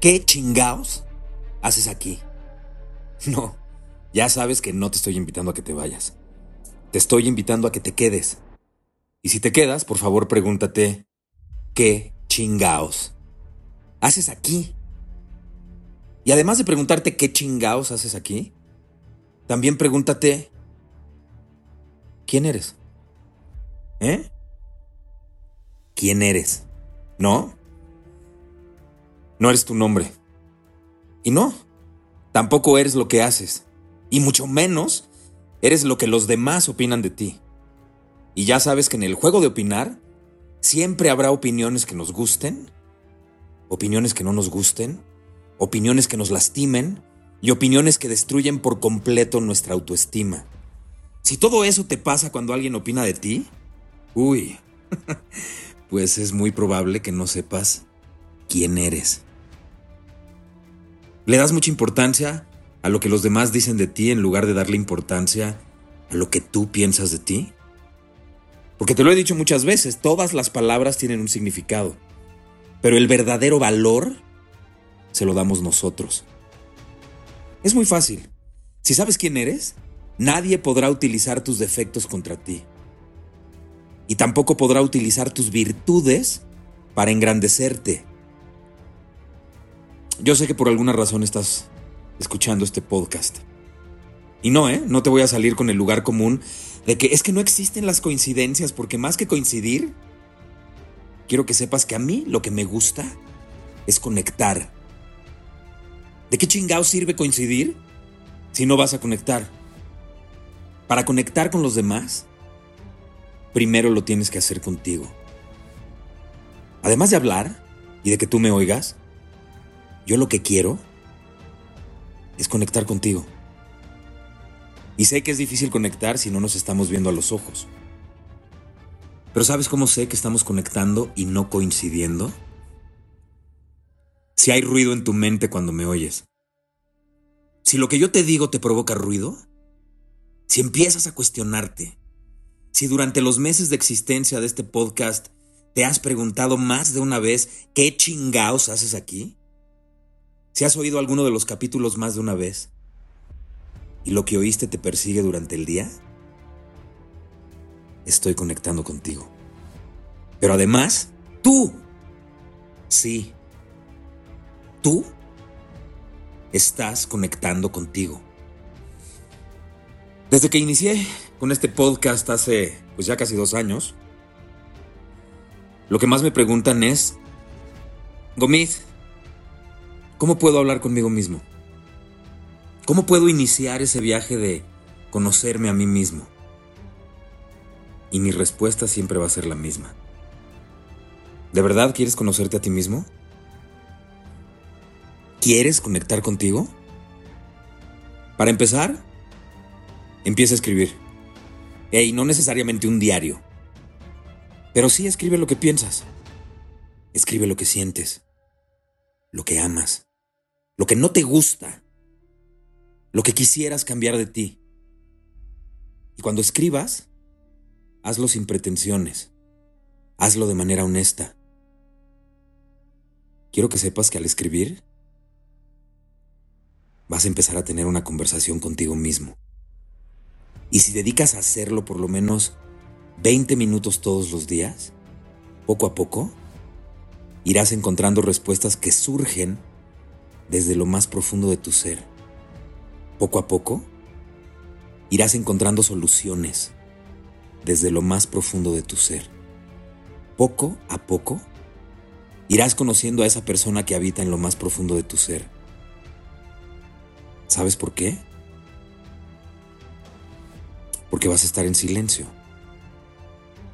¿Qué chingaos haces aquí? No, ya sabes que no te estoy invitando a que te vayas. Te estoy invitando a que te quedes. Y si te quedas, por favor pregúntate, ¿qué chingaos haces aquí? Y además de preguntarte qué chingaos haces aquí, también pregúntate, ¿quién eres? ¿Eh? ¿Quién eres? ¿No? No eres tu nombre. Y no, tampoco eres lo que haces. Y mucho menos eres lo que los demás opinan de ti. Y ya sabes que en el juego de opinar siempre habrá opiniones que nos gusten, opiniones que no nos gusten, opiniones que nos lastimen y opiniones que destruyen por completo nuestra autoestima. Si todo eso te pasa cuando alguien opina de ti, uy, pues es muy probable que no sepas quién eres. Le das mucha importancia a lo que los demás dicen de ti en lugar de darle importancia a lo que tú piensas de ti. Porque te lo he dicho muchas veces, todas las palabras tienen un significado, pero el verdadero valor se lo damos nosotros. Es muy fácil. Si sabes quién eres, nadie podrá utilizar tus defectos contra ti. Y tampoco podrá utilizar tus virtudes para engrandecerte. Yo sé que por alguna razón estás escuchando este podcast. Y no, ¿eh? No te voy a salir con el lugar común de que es que no existen las coincidencias, porque más que coincidir, quiero que sepas que a mí lo que me gusta es conectar. ¿De qué chingado sirve coincidir si no vas a conectar? Para conectar con los demás, primero lo tienes que hacer contigo. Además de hablar y de que tú me oigas, yo lo que quiero es conectar contigo. Y sé que es difícil conectar si no nos estamos viendo a los ojos. Pero ¿sabes cómo sé que estamos conectando y no coincidiendo? Si hay ruido en tu mente cuando me oyes. Si lo que yo te digo te provoca ruido. Si empiezas a cuestionarte. Si durante los meses de existencia de este podcast te has preguntado más de una vez qué chingaos haces aquí. Si has oído alguno de los capítulos más de una vez y lo que oíste te persigue durante el día, estoy conectando contigo. Pero además, tú, sí, tú estás conectando contigo. Desde que inicié con este podcast hace pues ya casi dos años, lo que más me preguntan es, Gomiz, ¿Cómo puedo hablar conmigo mismo? ¿Cómo puedo iniciar ese viaje de conocerme a mí mismo? Y mi respuesta siempre va a ser la misma. ¿De verdad quieres conocerte a ti mismo? ¿Quieres conectar contigo? Para empezar, empieza a escribir. Y no necesariamente un diario. Pero sí escribe lo que piensas. Escribe lo que sientes. Lo que amas lo que no te gusta, lo que quisieras cambiar de ti. Y cuando escribas, hazlo sin pretensiones, hazlo de manera honesta. Quiero que sepas que al escribir, vas a empezar a tener una conversación contigo mismo. Y si dedicas a hacerlo por lo menos 20 minutos todos los días, poco a poco, irás encontrando respuestas que surgen desde lo más profundo de tu ser. Poco a poco, irás encontrando soluciones desde lo más profundo de tu ser. Poco a poco, irás conociendo a esa persona que habita en lo más profundo de tu ser. ¿Sabes por qué? Porque vas a estar en silencio.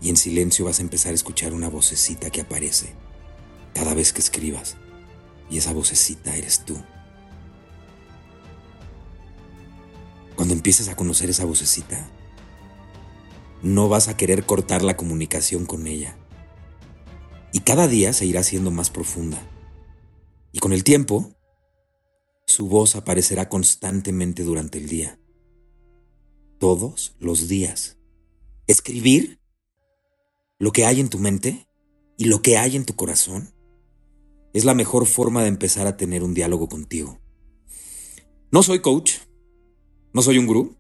Y en silencio vas a empezar a escuchar una vocecita que aparece cada vez que escribas. Y esa vocecita eres tú. Cuando empieces a conocer esa vocecita, no vas a querer cortar la comunicación con ella. Y cada día se irá siendo más profunda. Y con el tiempo, su voz aparecerá constantemente durante el día. Todos los días. Escribir lo que hay en tu mente y lo que hay en tu corazón es la mejor forma de empezar a tener un diálogo contigo. No soy coach, no soy un gurú,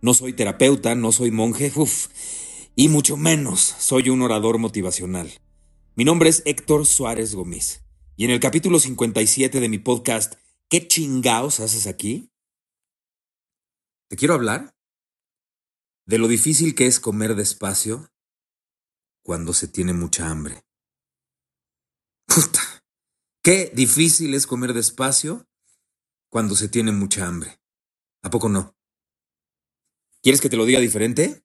no soy terapeuta, no soy monje, uff, y mucho menos soy un orador motivacional. Mi nombre es Héctor Suárez Gómez, y en el capítulo 57 de mi podcast, ¿Qué chingaos haces aquí? Te quiero hablar de lo difícil que es comer despacio cuando se tiene mucha hambre. Puta, qué difícil es comer despacio cuando se tiene mucha hambre. ¿A poco no? ¿Quieres que te lo diga diferente?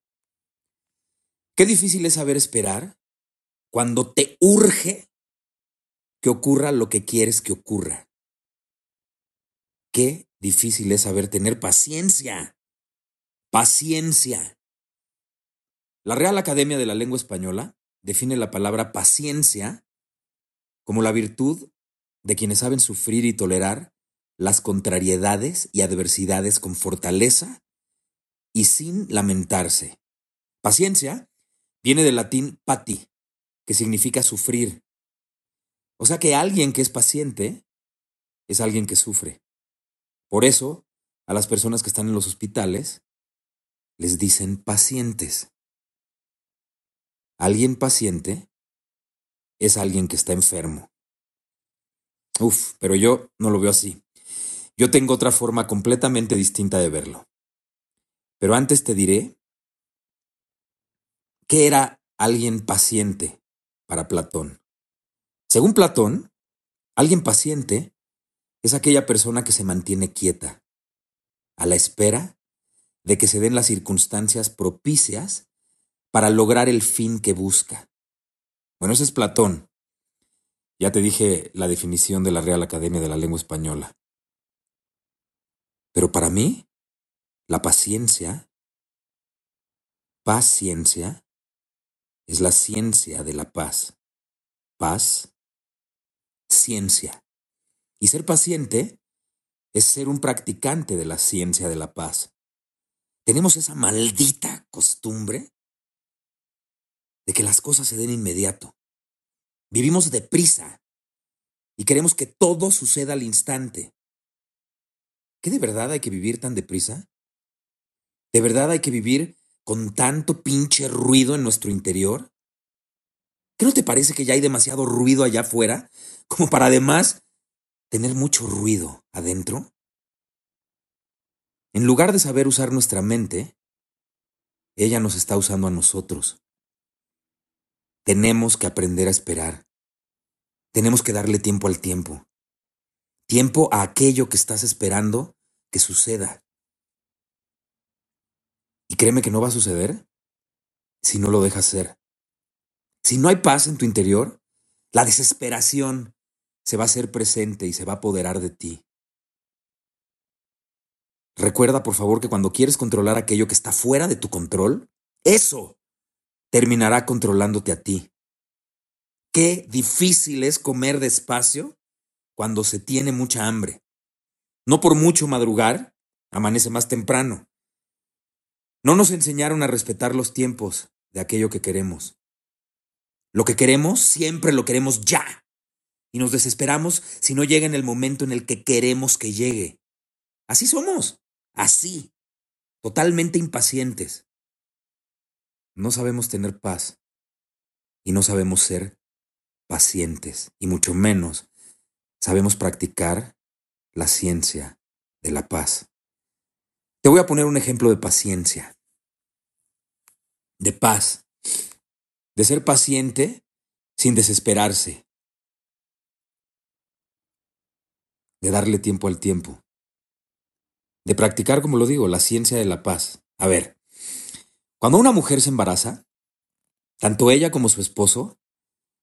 Qué difícil es saber esperar cuando te urge que ocurra lo que quieres que ocurra. Qué difícil es saber tener paciencia. Paciencia. La Real Academia de la Lengua Española define la palabra paciencia como la virtud de quienes saben sufrir y tolerar las contrariedades y adversidades con fortaleza y sin lamentarse. Paciencia viene del latín pati, que significa sufrir. O sea que alguien que es paciente es alguien que sufre. Por eso, a las personas que están en los hospitales les dicen pacientes. Alguien paciente es alguien que está enfermo. Uf, pero yo no lo veo así. Yo tengo otra forma completamente distinta de verlo. Pero antes te diré qué era alguien paciente para Platón. Según Platón, alguien paciente es aquella persona que se mantiene quieta, a la espera de que se den las circunstancias propicias para lograr el fin que busca. Bueno, ese es Platón. Ya te dije la definición de la Real Academia de la Lengua Española. Pero para mí, la paciencia, paciencia, es la ciencia de la paz. Paz, ciencia. Y ser paciente es ser un practicante de la ciencia de la paz. Tenemos esa maldita costumbre de que las cosas se den inmediato. Vivimos deprisa y queremos que todo suceda al instante. ¿Qué de verdad hay que vivir tan deprisa? ¿De verdad hay que vivir con tanto pinche ruido en nuestro interior? ¿Qué no te parece que ya hay demasiado ruido allá afuera como para además tener mucho ruido adentro? En lugar de saber usar nuestra mente, ella nos está usando a nosotros. Tenemos que aprender a esperar. Tenemos que darle tiempo al tiempo. Tiempo a aquello que estás esperando que suceda. Y créeme que no va a suceder si no lo dejas ser. Si no hay paz en tu interior, la desesperación se va a hacer presente y se va a apoderar de ti. Recuerda, por favor, que cuando quieres controlar aquello que está fuera de tu control, eso terminará controlándote a ti. Qué difícil es comer despacio cuando se tiene mucha hambre. No por mucho madrugar, amanece más temprano. No nos enseñaron a respetar los tiempos de aquello que queremos. Lo que queremos siempre lo queremos ya. Y nos desesperamos si no llega en el momento en el que queremos que llegue. Así somos, así, totalmente impacientes no sabemos tener paz y no sabemos ser pacientes y mucho menos sabemos practicar la ciencia de la paz. Te voy a poner un ejemplo de paciencia, de paz, de ser paciente sin desesperarse, de darle tiempo al tiempo, de practicar, como lo digo, la ciencia de la paz. A ver, cuando una mujer se embaraza, Tanto ella como su esposo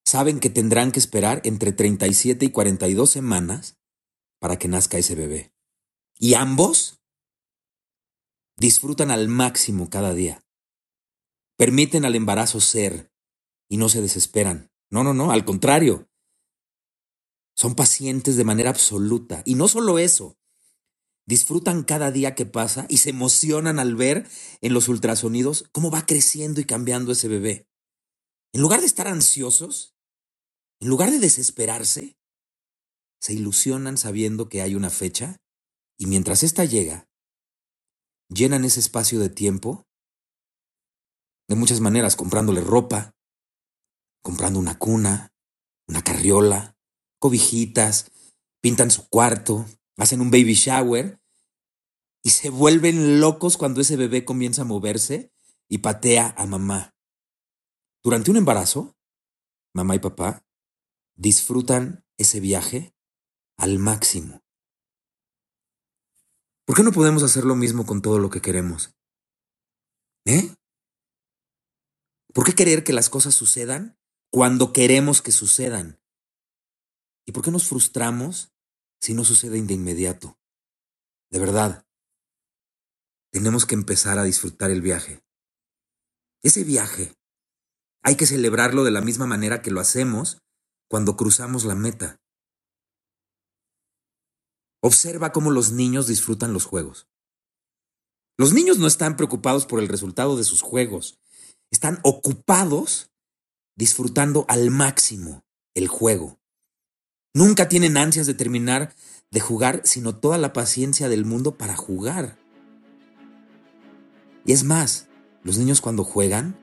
saben que tendrán que esperar entre 37 y 42 semanas para que nazca ese bebé. Y ambos disfrutan al máximo cada día. Permiten al embarazo ser y no se desesperan. No, no, no, al contrario. Son pacientes de manera absoluta. Y no solo eso, disfrutan cada día que pasa y se emocionan al ver en los ultrasonidos cómo va creciendo y cambiando ese bebé. En lugar de estar ansiosos, en lugar de desesperarse, se ilusionan sabiendo que hay una fecha y mientras ésta llega, llenan ese espacio de tiempo de muchas maneras, comprándole ropa, comprando una cuna, una carriola, cobijitas, pintan su cuarto, hacen un baby shower y se vuelven locos cuando ese bebé comienza a moverse y patea a mamá. Durante un embarazo, mamá y papá disfrutan ese viaje al máximo. ¿Por qué no podemos hacer lo mismo con todo lo que queremos? ¿Eh? ¿Por qué querer que las cosas sucedan cuando queremos que sucedan? ¿Y por qué nos frustramos si no suceden de inmediato? De verdad, tenemos que empezar a disfrutar el viaje. Ese viaje hay que celebrarlo de la misma manera que lo hacemos cuando cruzamos la meta. Observa cómo los niños disfrutan los juegos. Los niños no están preocupados por el resultado de sus juegos, están ocupados disfrutando al máximo el juego. Nunca tienen ansias de terminar de jugar, sino toda la paciencia del mundo para jugar. Y es más, los niños cuando juegan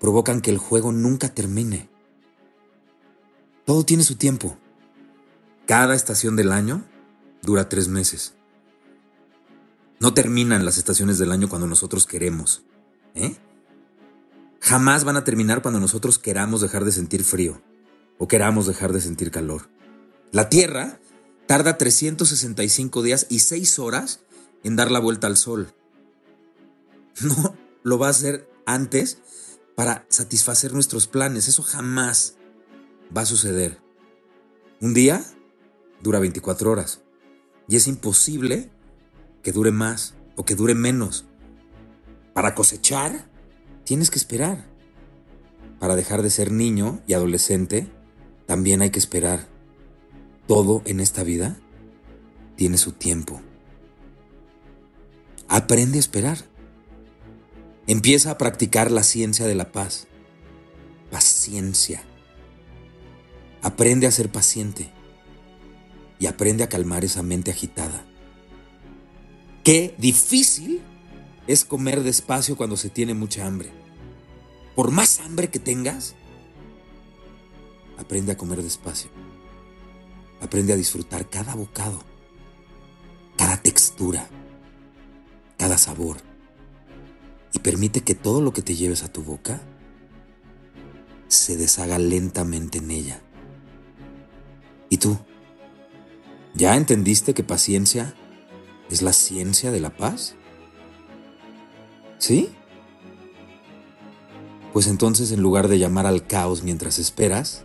provocan que el juego nunca termine. Todo tiene su tiempo. Cada estación del año dura tres meses. No terminan las estaciones del año cuando nosotros queremos. ¿eh? Jamás van a terminar cuando nosotros queramos dejar de sentir frío o queramos dejar de sentir calor. La Tierra tarda 365 días y 6 horas en dar la vuelta al Sol. No lo va a hacer antes para satisfacer nuestros planes. Eso jamás va a suceder. Un día dura 24 horas. Y es imposible que dure más o que dure menos. Para cosechar, tienes que esperar. Para dejar de ser niño y adolescente, también hay que esperar. Todo en esta vida tiene su tiempo. Aprende a esperar. Empieza a practicar la ciencia de la paz. Paciencia. Aprende a ser paciente y aprende a calmar esa mente agitada. Qué difícil es comer despacio cuando se tiene mucha hambre. Por más hambre que tengas, aprende a comer despacio. Aprende a disfrutar cada bocado, cada textura, cada sabor. Y permite que todo lo que te lleves a tu boca se deshaga lentamente en ella. ¿Y tú? ¿Ya entendiste que paciencia es la ciencia de la paz? ¿Sí? Pues entonces en lugar de llamar al caos mientras esperas,